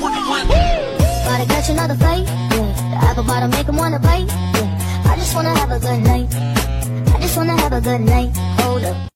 one. Gotta catch another fight, yeah. The apple bottom make him wanna bite, yeah. I just wanna have a good night. I just wanna have a good night. Hold up.